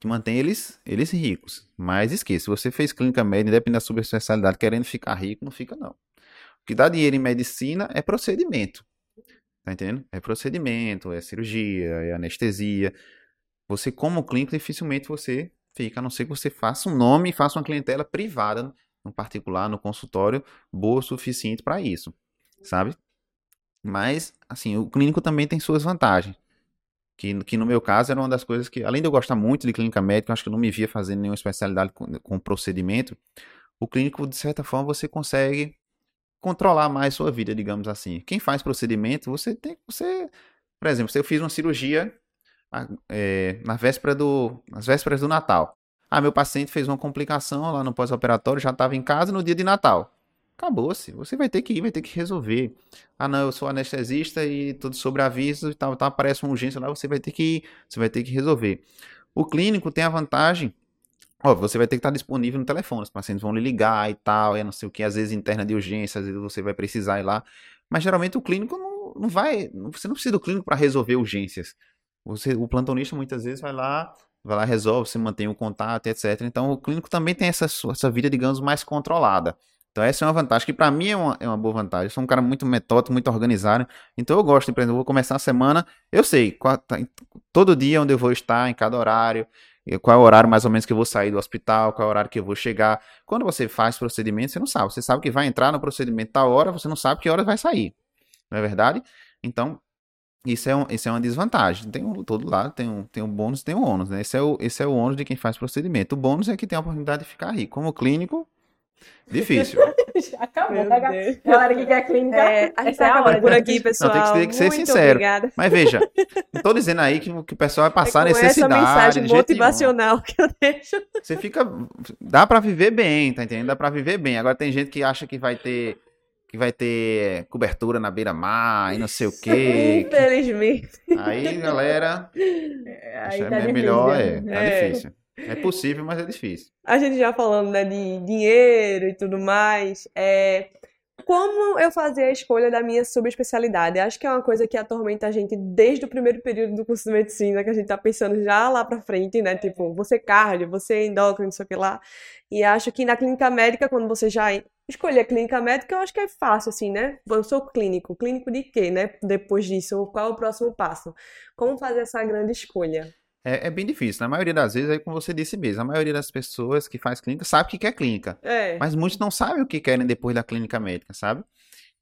que mantém eles, eles ricos. Mas esqueça, se você fez clínica médica, independente da subespecialidade, querendo ficar rico, não fica não. O que dá dinheiro em medicina é procedimento. Tá entendendo? É procedimento, é cirurgia, é anestesia. Você, como clínico, dificilmente você fica, a não ser que você faça um nome e faça uma clientela privada, no particular, no consultório, boa o suficiente para isso, sabe? Mas, assim, o clínico também tem suas vantagens. Que, que no meu caso era uma das coisas que, além de eu gostar muito de clínica médica, eu acho que eu não me via fazendo nenhuma especialidade com, com procedimento. O clínico, de certa forma, você consegue controlar mais sua vida, digamos assim. Quem faz procedimento, você tem você, por exemplo, se eu fiz uma cirurgia é, na véspera do, nas vésperas do Natal. Ah, meu paciente fez uma complicação lá no pós-operatório, já estava em casa no dia de Natal. Acabou-se. Você vai ter que ir, vai ter que resolver. Ah, não, eu sou anestesista e tudo sobre aviso e tal, tal, aparece uma urgência lá, você vai ter que ir, você vai ter que resolver. O clínico tem a vantagem Ó, você vai ter que estar disponível no telefone, os pacientes vão lhe ligar e tal, e não sei o que, às vezes interna de urgência, às vezes você vai precisar ir lá. Mas geralmente o clínico não, não vai, você não precisa do clínico para resolver urgências. Você, o plantonista muitas vezes vai lá, vai lá, resolve, você mantém o contato, etc. Então o clínico também tem essa, essa vida, digamos, mais controlada. Então essa é uma vantagem, que para mim é uma, é uma boa vantagem. Eu sou um cara muito metódico, muito organizado. Então eu gosto, por exemplo, eu vou começar a semana, eu sei, tá, todo dia onde eu vou estar, em cada horário, qual é o horário mais ou menos que eu vou sair do hospital, qual é o horário que eu vou chegar. Quando você faz procedimento, você não sabe. Você sabe que vai entrar no procedimento tal hora, você não sabe que hora vai sair. Não é verdade? Então, isso é, um, isso é uma desvantagem. Tem um, todo lado tem um, tem um bônus tem um ônus. Né? Esse, é o, esse é o ônus de quem faz procedimento. O bônus é que tem a oportunidade de ficar rico. Como clínico, Difícil.
Acabou. Tá, galera que quer clínica. É,
a gente tá por aqui, pessoal.
Não, tem que, tem que ser
Muito
sincero.
Obrigada.
Mas veja, não tô dizendo aí que, que o pessoal vai passar
é
necessidade.
Essa mensagem motivacional que eu deixo.
Você fica. Dá pra viver bem, tá entendendo? Dá pra viver bem. Agora tem gente que acha que vai ter. que vai ter cobertura na beira-mar e não sei o quê.
Infelizmente.
Aí, galera,
Aí
é
tá difícil,
melhor,
né?
é, tá
É.
difícil. É possível, mas é difícil.
A gente já falando, né, de dinheiro e tudo mais, é... Como eu fazer a escolha da minha subespecialidade? Acho que é uma coisa que atormenta a gente desde o primeiro período do curso de medicina, que a gente tá pensando já lá pra frente, né? Tipo, você cardio, você endócrino, não sei o que lá. E acho que na clínica médica, quando você já escolher a clínica médica, eu acho que é fácil, assim, né? Eu sou clínico. Clínico de quê, né? Depois disso, qual é o próximo passo? Como fazer essa grande escolha?
É, é bem difícil. Na maioria das vezes, é como você disse mesmo, a maioria das pessoas que faz clínica sabe o que quer clínica.
É.
Mas muitos não sabem o que querem depois da clínica médica, sabe?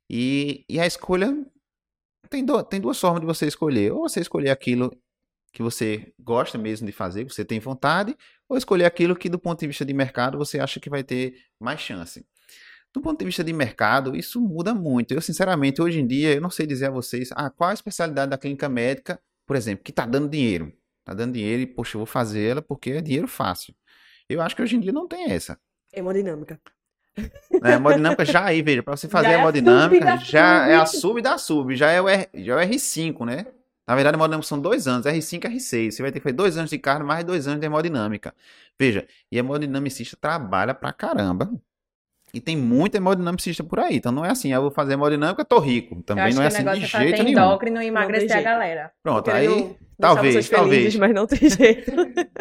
E, e a escolha tem, do- tem duas formas de você escolher. Ou você escolher aquilo que você gosta mesmo de fazer, que você tem vontade, ou escolher aquilo que, do ponto de vista de mercado, você acha que vai ter mais chance. Do ponto de vista de mercado, isso muda muito. Eu, sinceramente, hoje em dia, eu não sei dizer a vocês ah, qual a especialidade da clínica médica, por exemplo, que está dando dinheiro. Está dando dinheiro e, poxa, eu vou fazer ela porque é dinheiro fácil. Eu acho que hoje em dia não tem essa.
Hemodinâmica.
É, hemodinâmica já aí, veja, para você fazer
Já é
a
a
hemodinâmica,
da
já é a
sub.
sub da sub, já é o, R, já é o R5, né? Na verdade, a hemodinâmica são dois anos, R5 e R6. Você vai ter que fazer dois anos de carne, mais dois anos de hemodinâmica. Veja, e hemodinamicista trabalha pra caramba. E tem muito hemodinamicista por aí. Então não é assim, ah, eu vou fazer hemodinâmica, tô rico.
Eu
Também
acho
não é assim de
negócio é
jeito nenhum.
endócrino e emagrecer a galera.
Pronto, aí talvez, talvez.
felizes, mas não tem jeito.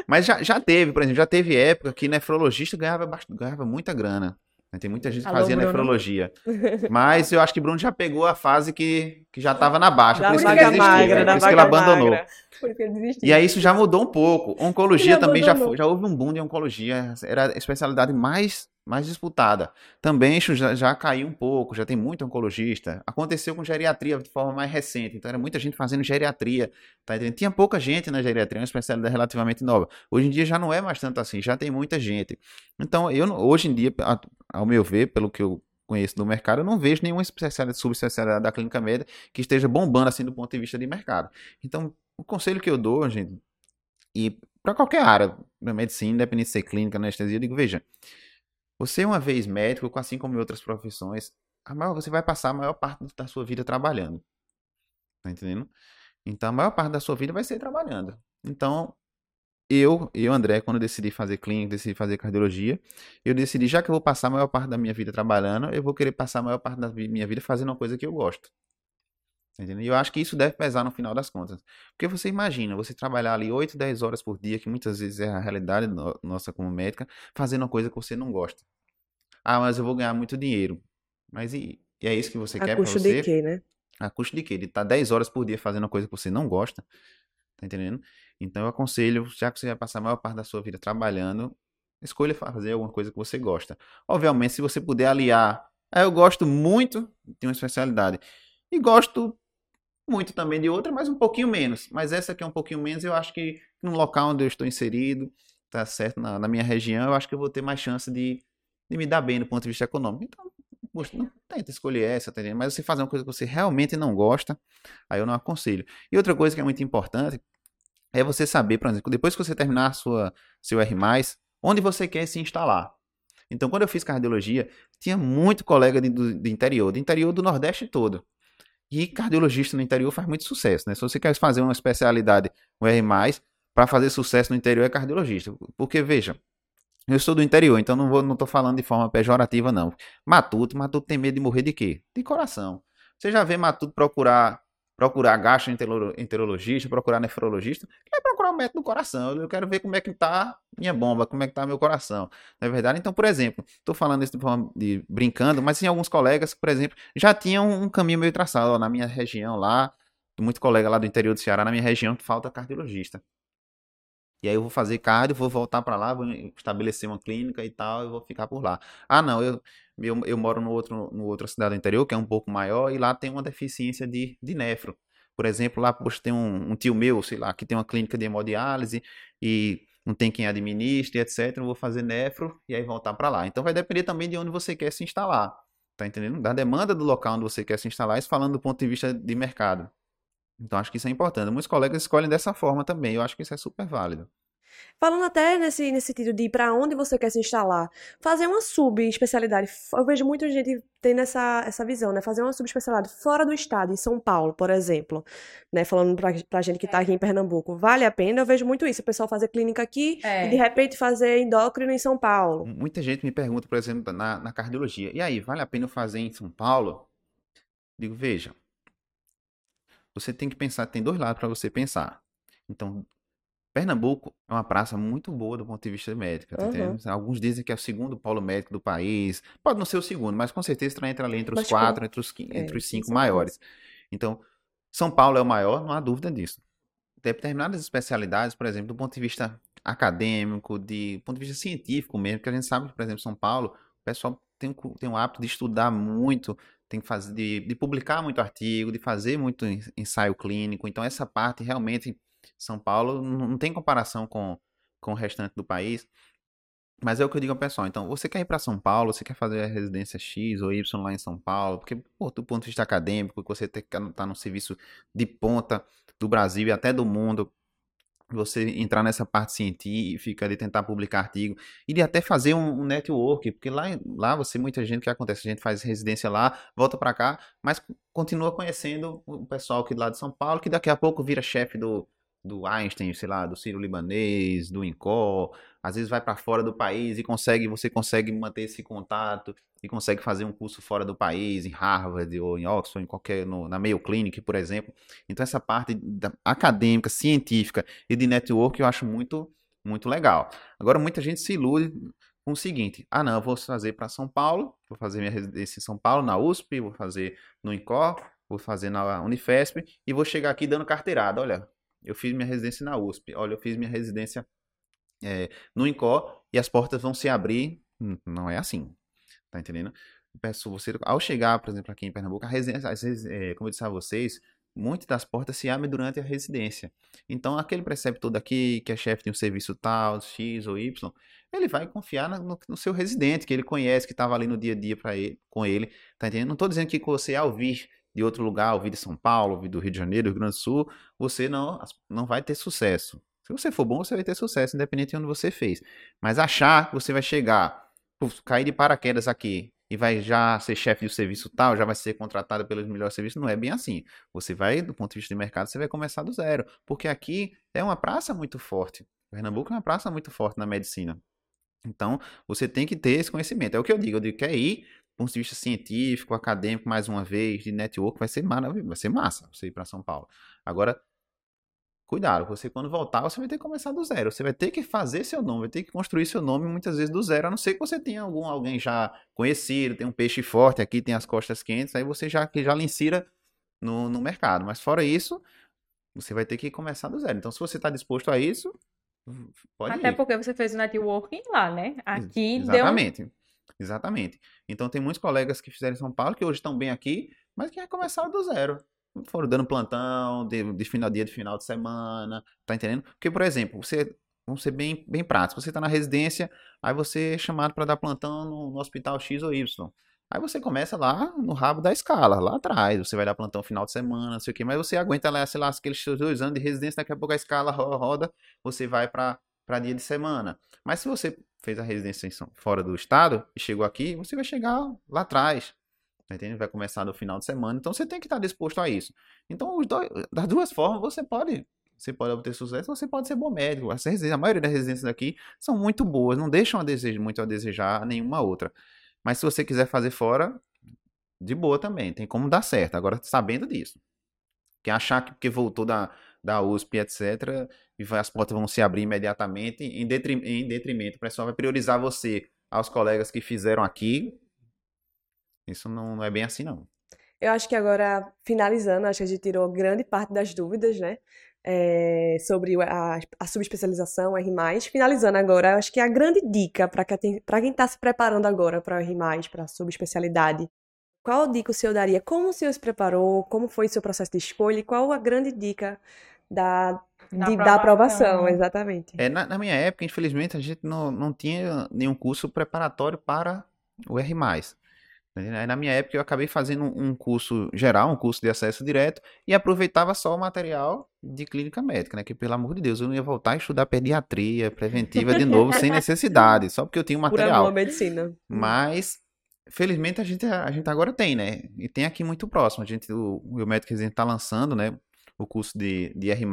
Mas já, já teve, por exemplo, já teve época que nefrologista ganhava, ganhava muita grana. né? Tem muita gente que
Alô,
fazia
Bruno.
nefrologia. Mas eu acho que Bruno já pegou a fase que, que já estava na baixa.
Da
por isso que ele desistiu.
magra,
né?
da
por isso que ele abandonou.
magra.
E aí isso já mudou um pouco. Oncologia
Ele
também já, foi, já houve um boom de oncologia. Era a especialidade mais, mais disputada. Também já, já caiu um pouco, já tem muito oncologista. Aconteceu com geriatria de forma mais recente. Então era muita gente fazendo geriatria. Tá entendendo? Tinha pouca gente na geriatria, uma especialidade relativamente nova. Hoje em dia já não é mais tanto assim, já tem muita gente. Então, eu hoje em dia, ao meu ver, pelo que eu conheço do mercado, eu não vejo nenhuma especialidade, subespecialidade da clínica médica que esteja bombando assim do ponto de vista de mercado. Então, o conselho que eu dou, gente, e para qualquer área da medicina, independente de ser clínica, anestesia, eu digo, veja, você uma vez médico, assim como em outras profissões, a maior, você vai passar a maior parte da sua vida trabalhando. Tá entendendo? Então, a maior parte da sua vida vai ser trabalhando. Então, eu, eu, André, quando decidi fazer clínica, decidi fazer cardiologia, eu decidi, já que eu vou passar a maior parte da minha vida trabalhando, eu vou querer passar a maior parte da minha vida fazendo uma coisa que eu gosto. Tá? E eu acho que isso deve pesar no final das contas. Porque você imagina, você trabalhar ali 8, 10 horas por dia, que muitas vezes é a realidade no- nossa como médica, fazendo uma coisa que você não gosta. Ah, mas eu vou ganhar muito dinheiro. Mas e, e é isso que você
A
quer pra
custo
você?
de quê, né?
A custo de quê? De estar 10 horas por dia fazendo uma coisa que você não gosta. Tá entendendo? Então eu aconselho, já que você vai passar a maior parte da sua vida trabalhando, escolha fazer alguma coisa que você gosta. Obviamente, se você puder aliar, ah, eu gosto muito de uma especialidade e gosto muito também de outra, mas um pouquinho menos. Mas essa aqui é um pouquinho menos, eu acho que no local onde eu estou inserido, tá certo, na, na minha região, eu acho que eu vou ter mais chance de, de me dar bem do ponto de vista econômico. Então, poxa, não tenta escolher essa, tá? Mas você fazer uma coisa que você realmente não gosta, aí eu não aconselho. E outra coisa que é muito importante é você saber, por exemplo, depois que você terminar sua, seu R+, onde você quer se instalar. Então, quando eu fiz cardiologia, tinha muito colega de, do, do interior, do interior do Nordeste todo. E cardiologista no interior faz muito sucesso, né? Se você quer fazer uma especialidade, um R+, para fazer sucesso no interior é cardiologista. Porque, veja, eu sou do interior, então não vou, não tô falando de forma pejorativa, não. Matuto, Matuto tem medo de morrer de quê? De coração. Você já vê Matuto procurar procurar gastroenterologista, procurar nefrologista, vai procurar o médico do coração. Eu quero ver como é que tá minha bomba, como é que tá meu coração. Não é verdade? Então, por exemplo, estou falando isso de de brincando, mas tem alguns colegas por exemplo, já tinham um caminho meio traçado. Ó, na minha região lá, muito colega lá do interior do Ceará, na minha região falta cardiologista. E aí eu vou fazer cardio, vou voltar para lá, vou estabelecer uma clínica e tal, e vou ficar por lá. Ah, não, eu, eu, eu moro no outro, no outra cidade do interior, que é um pouco maior, e lá tem uma deficiência de, de nefro. Por exemplo, lá poxa, tem um, um tio meu, sei lá, que tem uma clínica de hemodiálise e não tem quem administre, etc. Eu vou fazer nefro e aí voltar para lá. Então vai depender também de onde você quer se instalar. Tá entendendo? Da demanda do local onde você quer se instalar, isso falando do ponto de vista de mercado. Então acho que isso é importante. Muitos colegas escolhem dessa forma também. Eu acho que isso é super válido.
Falando até nesse, nesse sentido de para onde você quer se instalar, fazer uma subespecialidade. Eu vejo muita gente tendo essa, essa visão, né? Fazer uma subespecialidade fora do estado, em São Paulo, por exemplo. Né? Falando pra, pra gente que tá aqui em Pernambuco. Vale a pena? Eu vejo muito isso. O pessoal fazer clínica aqui
É.
e de repente fazer endócrino em São Paulo.
Muita gente me pergunta, por exemplo, na, na cardiologia. E aí, vale a pena eu fazer em São Paulo? Digo, veja. Você tem que pensar, tem dois lados para você pensar. Então, Pernambuco é uma praça muito boa do ponto de vista médico, tá
Uhum.
Alguns dizem que é o segundo polo médico do país. Pode não ser o segundo, mas com certeza está entre ali entre os
Mas
quatro, entre os,
é,
entre os cinco maiores. Então, São Paulo é o maior, não há dúvida disso. Determinadas especialidades, por exemplo, do ponto de vista acadêmico, de do ponto de vista científico mesmo, que a gente sabe que, por exemplo, São Paulo, o pessoal tem, tem o hábito de estudar muito, tem que fazer, de, de publicar muito artigo, de fazer muito en- ensaio clínico. Então, essa parte realmente, São Paulo não tem comparação com, com o restante do país. Mas é o que eu digo ao pessoal. Então, você quer ir para São Paulo, você quer fazer a residência X ou Y lá em São Paulo, porque, pô, do ponto de vista acadêmico, você tem que estar no serviço de ponta do Brasil e até do mundo, você entrar nessa parte científica, de tentar publicar artigo, e de até fazer um, um network, porque lá, lá você, muita gente, que acontece? A gente faz residência lá, volta para cá, mas continua conhecendo o pessoal aqui do lado de São Paulo, que daqui a pouco vira chefe do, do Einstein, sei lá, do Ciro Libanês, do INCOR, às vezes vai para fora do país e consegue, você consegue manter esse contato e consegue fazer um curso fora do país, em Harvard ou em Oxford, em qualquer, no, na Mayo Clinic, por exemplo. Então essa parte acadêmica, científica e de network eu acho muito, muito legal. Agora muita gente se ilude com o seguinte: ah, não, eu vou fazer para São Paulo, vou fazer minha residência em São Paulo, na USP, vou fazer no INCOR, vou fazer na Unifesp e vou chegar aqui dando carteirada. Olha, eu fiz minha residência na USP, olha, eu fiz minha residência é, no INCOR e as portas vão se abrir. Hum, Não é assim, tá entendendo? Peço você, ao chegar, por exemplo, aqui em Pernambuco, a residência, é, como eu disse a vocês, muitas das portas se abrem durante a residência. Então, aquele preceptor daqui, que é chefe de um serviço tal, X ou Y, ele vai confiar no, no seu residente, que ele conhece, que estava ali no dia a dia para ele, com ele, tá entendendo? Não estou dizendo que você, ao vir de outro lugar, ao vir de São Paulo, ao vir do Rio de Janeiro, do Rio Grande do Sul, você não, não vai ter sucesso. Se você for bom, você vai ter sucesso, independente de onde você fez. Mas achar que você vai chegar, puf, cair de paraquedas aqui e vai já ser chefe do serviço tal, já vai ser contratado pelos melhores serviços, não é bem assim. Você vai, do ponto de vista de mercado, você vai começar do zero. Porque aqui é uma praça muito forte. Pernambuco é uma praça muito forte na medicina. Então, você tem que ter esse conhecimento. É o que eu digo, eu digo, quer ir, do ponto de vista científico, acadêmico, mais uma vez, de network, vai ser maravilhoso, vai ser massa você ir para São Paulo. Agora, cuidado, você quando voltar, você vai ter que começar do zero. Você vai ter que fazer seu nome, vai ter que construir seu nome muitas vezes do zero, a não ser que você tenha algum alguém já conhecido, tem um peixe forte aqui, tem as costas quentes, aí você já que já lhe insira no, no mercado. Mas fora isso, você vai ter que começar do zero. Então, se você está disposto a isso, pode
Até
ir.
porque você fez o networking lá, né? Aqui
Ex-
deu.
Exatamente. Então tem muitos colegas que fizeram em São Paulo que hoje estão bem aqui, mas que começaram do zero. Foram dando plantão, de, de final dia de final de semana, tá entendendo? Porque, por exemplo, você vamos ser bem, bem práticos. Você está na residência, aí você é chamado para dar plantão no, no hospital X ou Y. Aí você começa lá no rabo da escala, lá atrás. Você vai dar plantão final de semana, não sei o quê, mas você aguenta lá, sei lá, aqueles dois anos de residência, daqui a pouco a escala ro- roda, você vai para para dia de semana. Mas se você fez a residência fora do estado e chegou aqui, você vai chegar lá atrás. Tá entendendo? Vai começar no final de semana. Então você tem que estar disposto a isso. Então, dois- das duas formas, você pode. Você pode obter sucesso, você pode ser bom médico. As a maioria das residências aqui são muito boas, não deixam a desejo, muito a desejar nenhuma outra. Mas se você quiser fazer fora, de boa também, tem como dar certo. Agora, sabendo disso. Quem achar que porque voltou da, da USP, etc., e as portas vão se abrir imediatamente, em, detrim- em detrimento, o pessoal vai priorizar você aos colegas que fizeram aqui. Isso não, não é bem assim, não.
Eu acho que agora, finalizando, acho que a gente tirou grande parte das dúvidas, né? É, sobre o- a, a subespecialização, R+. Finalizando agora, acho que a grande dica para quem está se preparando agora para o R+, para a subespecialidade, qual dica o senhor daria? Como o senhor se preparou? Como foi seu processo de escolha? E qual a grande dica da,
Da
de- da aprovação?
aprovação.
Exatamente.
É, na, na minha época, infelizmente, a gente não, não tinha nenhum curso preparatório para o R+. Aí, na minha época, eu acabei fazendo um curso geral, um curso de acesso direto, e aproveitava só o material de clínica médica, né? Que, pelo amor de Deus, eu não ia voltar a estudar pediatria preventiva de novo, sem necessidade, só porque eu tinha o
Por
material.
amor à medicina.
Mas, felizmente, a gente, a gente agora tem, né? E tem aqui muito próximo. A gente, o, o médico residente está lançando, né? O curso de, de R+,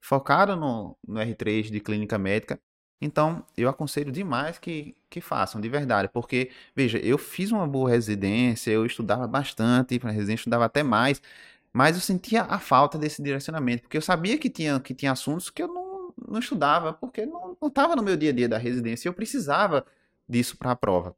focado no, no R3 de clínica médica. Então, eu aconselho demais que, que façam, de verdade. Porque, veja, eu fiz uma boa residência, eu estudava bastante, para residência eu estudava até mais. Mas eu sentia a falta desse direcionamento. Porque eu sabia que tinha, que tinha assuntos que eu não, não estudava, porque não estava no meu dia a dia da residência. Eu precisava disso para a prova.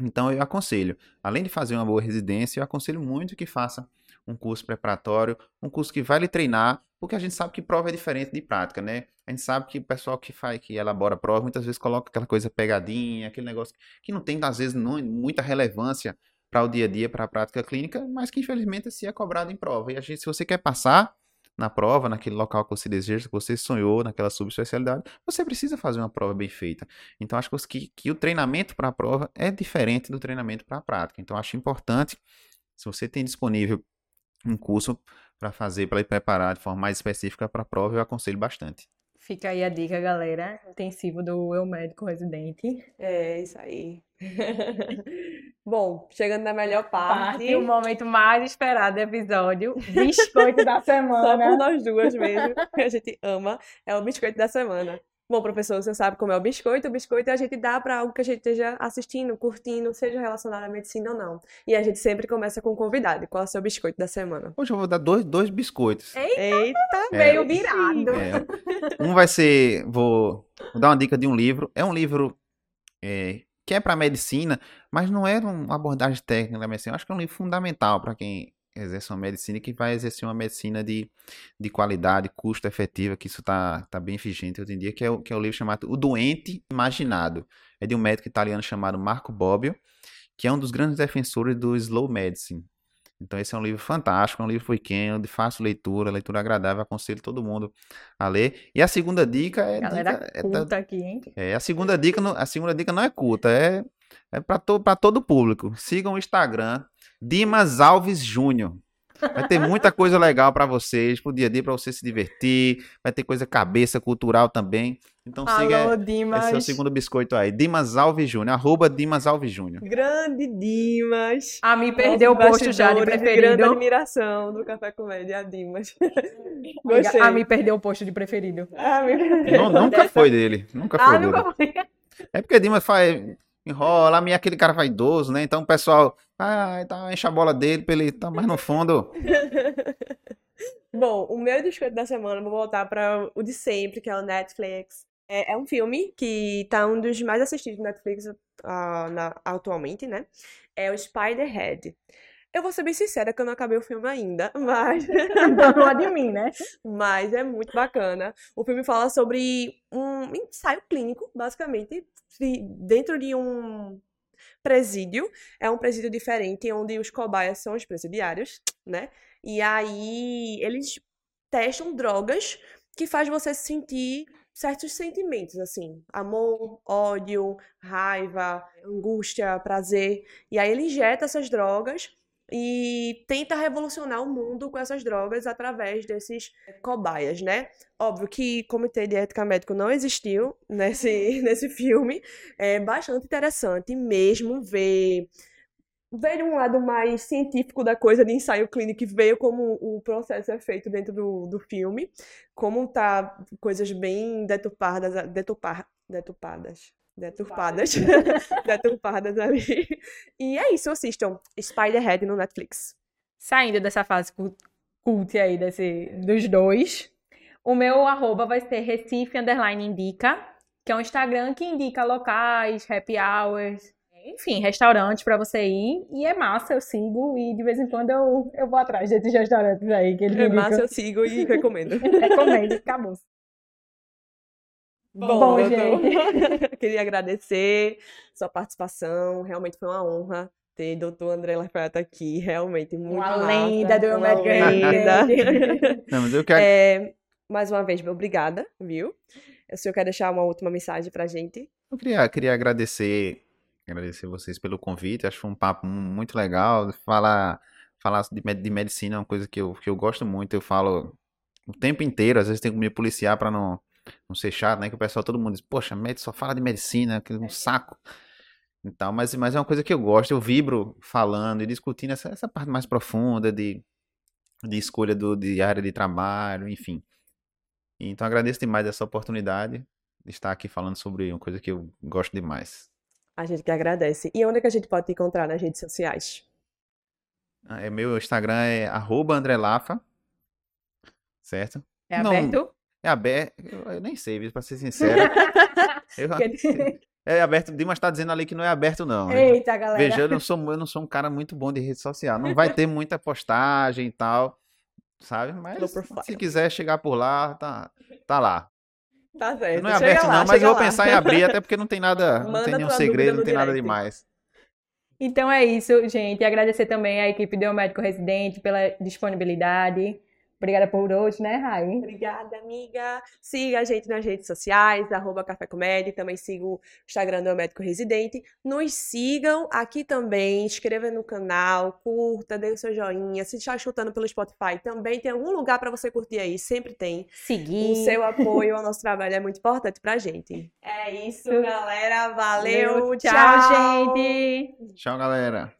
Então eu aconselho, além de fazer uma boa residência, eu aconselho muito que faça um curso preparatório, um curso que vai lhe treinar, porque a gente sabe que prova é diferente de prática, né? A gente sabe que o pessoal que faz, que elabora prova, muitas vezes coloca aquela coisa pegadinha, aquele negócio que não tem, às vezes, não, muita relevância para o dia a dia, para a prática clínica, mas que infelizmente se é cobrado em prova. E a gente, se você quer passar na prova, naquele local que você deseja, que você sonhou, naquela subespecialidade, você precisa fazer uma prova bem feita. Então, acho que, que o treinamento para a prova é diferente do treinamento para a prática. Então, acho importante, se você tem disponível um curso para fazer, para ir preparar de forma mais específica para a prova, eu aconselho bastante.
Fica aí a dica, galera. Intensivo do Eu Médico Residente.
É, isso aí. Bom, chegando na melhor parte.
Parte o momento mais esperado do episódio. Biscoito da
Só por
semana.
nós duas mesmo, que a gente ama, é o biscoito da semana. Bom, professor, você sabe como é o biscoito. O biscoito a gente dá para algo que a gente esteja assistindo, curtindo, seja relacionado à medicina ou não. E a gente sempre começa com um convidado. Qual é o seu biscoito da semana?
Hoje eu vou dar dois, dois biscoitos.
Eita,
Veio
É.
virado.
É, um vai ser, vou, vou dar uma dica de um livro. É um livro é, que é para medicina, mas não é uma abordagem técnica da medicina. Eu acho que é um livro fundamental para quem exerce uma medicina e que vai exercer uma medicina de, de qualidade, custo efetiva, que isso está tá bem vigente hoje em dia, que é, o, que é o livro chamado O Doente Imaginado. É de um médico italiano chamado Marco Bobbio, que é um dos grandes defensores do slow medicine. Então esse é um livro fantástico, é um livro pequeno, de fácil leitura, leitura agradável, aconselho todo mundo a ler. E a segunda dica é,
Galera
dica- é
culta aqui, hein?
é, a segunda dica, não- a segunda dica não é culta, é, é para to, pra todo público. Sigam o Instagram Dimas Alves Júnior. Vai ter muita coisa legal para vocês, pro dia a dia, para você se divertir. Vai ter coisa cabeça, cultural também. Então siga
Alô,
esse
Dimas.
é o segundo biscoito aí. Dimas Alves Júnior, arroba Dimas Alves Júnior.
grande Dimas.
A mim perdeu o posto já de
bastidores Grande
preferido.
admiração do Café Comédia, a Dimas. Gostei.
A mim perdeu o posto de preferido.
Ah, me-
Não, nunca foi dele. Nunca foi
Ah,
dele.
nunca foi.
É porque Dimas faz. Enrola, a mim é aquele cara vaidoso, né? Então o pessoal. Ah, tá, enche a bola dele pra ele estar mais no fundo.
Bom, o meu biscoito da semana, vou voltar para o de sempre, que é o Netflix. É, é um filme que tá um dos mais assistidos no Netflix ah, na- atualmente, né? É o Spiderhead. Eu vou ser bem sincera que eu não acabei o filme ainda, mas,
Dono de mim, né?
mas é muito bacana. O filme fala sobre um ensaio clínico, basicamente, de- dentro de um presídio. É um presídio diferente, onde os cobaias são os presidiários, né? E aí eles testam drogas que faz você sentir certos sentimentos, assim, amor, ódio, raiva, angústia, prazer. E aí ele injeta essas drogas e tenta revolucionar o mundo com essas drogas através desses cobaias, né? Óbvio que comitê de ética médico não existiu nesse, nesse filme. É bastante interessante mesmo ver ver um lado mais científico da coisa de ensaio clínico e ver como o processo é feito dentro do, do filme, como tá coisas bem deturpadas, deturpar, deturpadas, deturpadas, deturpadas ali. E é isso, assistam Spiderhead no Netflix.
Saindo dessa fase cu- cult aí desse, dos dois, o meu arroba vai ser Recife Underline Indica, que é um Instagram que indica locais, happy hours, enfim, restaurantes pra você ir. E é massa, eu sigo e de vez em quando eu, eu vou atrás desses restaurantes aí que eles
É
indicam.
massa, eu sigo e recomendo.
Recomendo, acabou.
Bom,
Bom,
doutor, queria agradecer sua participação, realmente foi uma honra ter doutor André Lafayette aqui, realmente muito
Uma
massa,
lenda do
uma
América
lenda.
Não, mas eu quero.
É, mais uma vez, obrigada, viu? O senhor quer deixar uma última mensagem pra gente?
Eu queria, queria agradecer Agradecer vocês pelo convite. Acho que foi um papo muito legal. Falar, falar de, med- de medicina é uma coisa que eu, que eu gosto muito. Eu falo o tempo inteiro. Às vezes tenho que me policiar para não, não ser chato, né? Que o pessoal, todo mundo diz, poxa, médico só fala de medicina, que é um saco. Então, mas, mas é uma coisa que eu gosto. Eu vibro falando e discutindo essa, essa parte mais profunda de, de escolha do, de área de trabalho, enfim. Então, agradeço demais essa oportunidade de estar aqui falando sobre uma coisa que eu gosto demais.
A gente que agradece. E onde é que a gente pode te encontrar nas redes sociais?
Ah, É, meu Instagram é arroba certo?
É
Não. É aberto, eu, eu nem sei, pra ser sincero. Eu- é aberto, Dimas tá dizendo ali que não é aberto não. né?
Eita, galera.
Veja, eu não sou, eu não sou um cara muito bom de rede social. Não vai ter muita postagem e tal, sabe? Mas se quiser chegar por lá, tá, tá lá.
Tá certo.
Não é
chega
aberto
lá,
não, mas eu vou
lá.
pensar em abrir, até porque não tem nada, não
Manda
tem nenhum segredo, não tem nada demais.
Então é isso, gente. Agradecer também à equipe do Médico Residente pela disponibilidade. Obrigada por hoje, né, Rai?
Obrigada, amiga. Siga a gente nas redes sociais, arroba Café Comédia. Também siga o Instagram do Médico Residente. Nos sigam aqui também. Inscreva no canal, curta, dê o seu joinha. Se está escutando pelo Spotify, também tem algum lugar para você curtir aí. Sempre tem.
Seguir.
O seu apoio ao nosso trabalho é muito importante pra gente. É isso, galera. Valeu.
Tchau, gente.
Tchau, galera.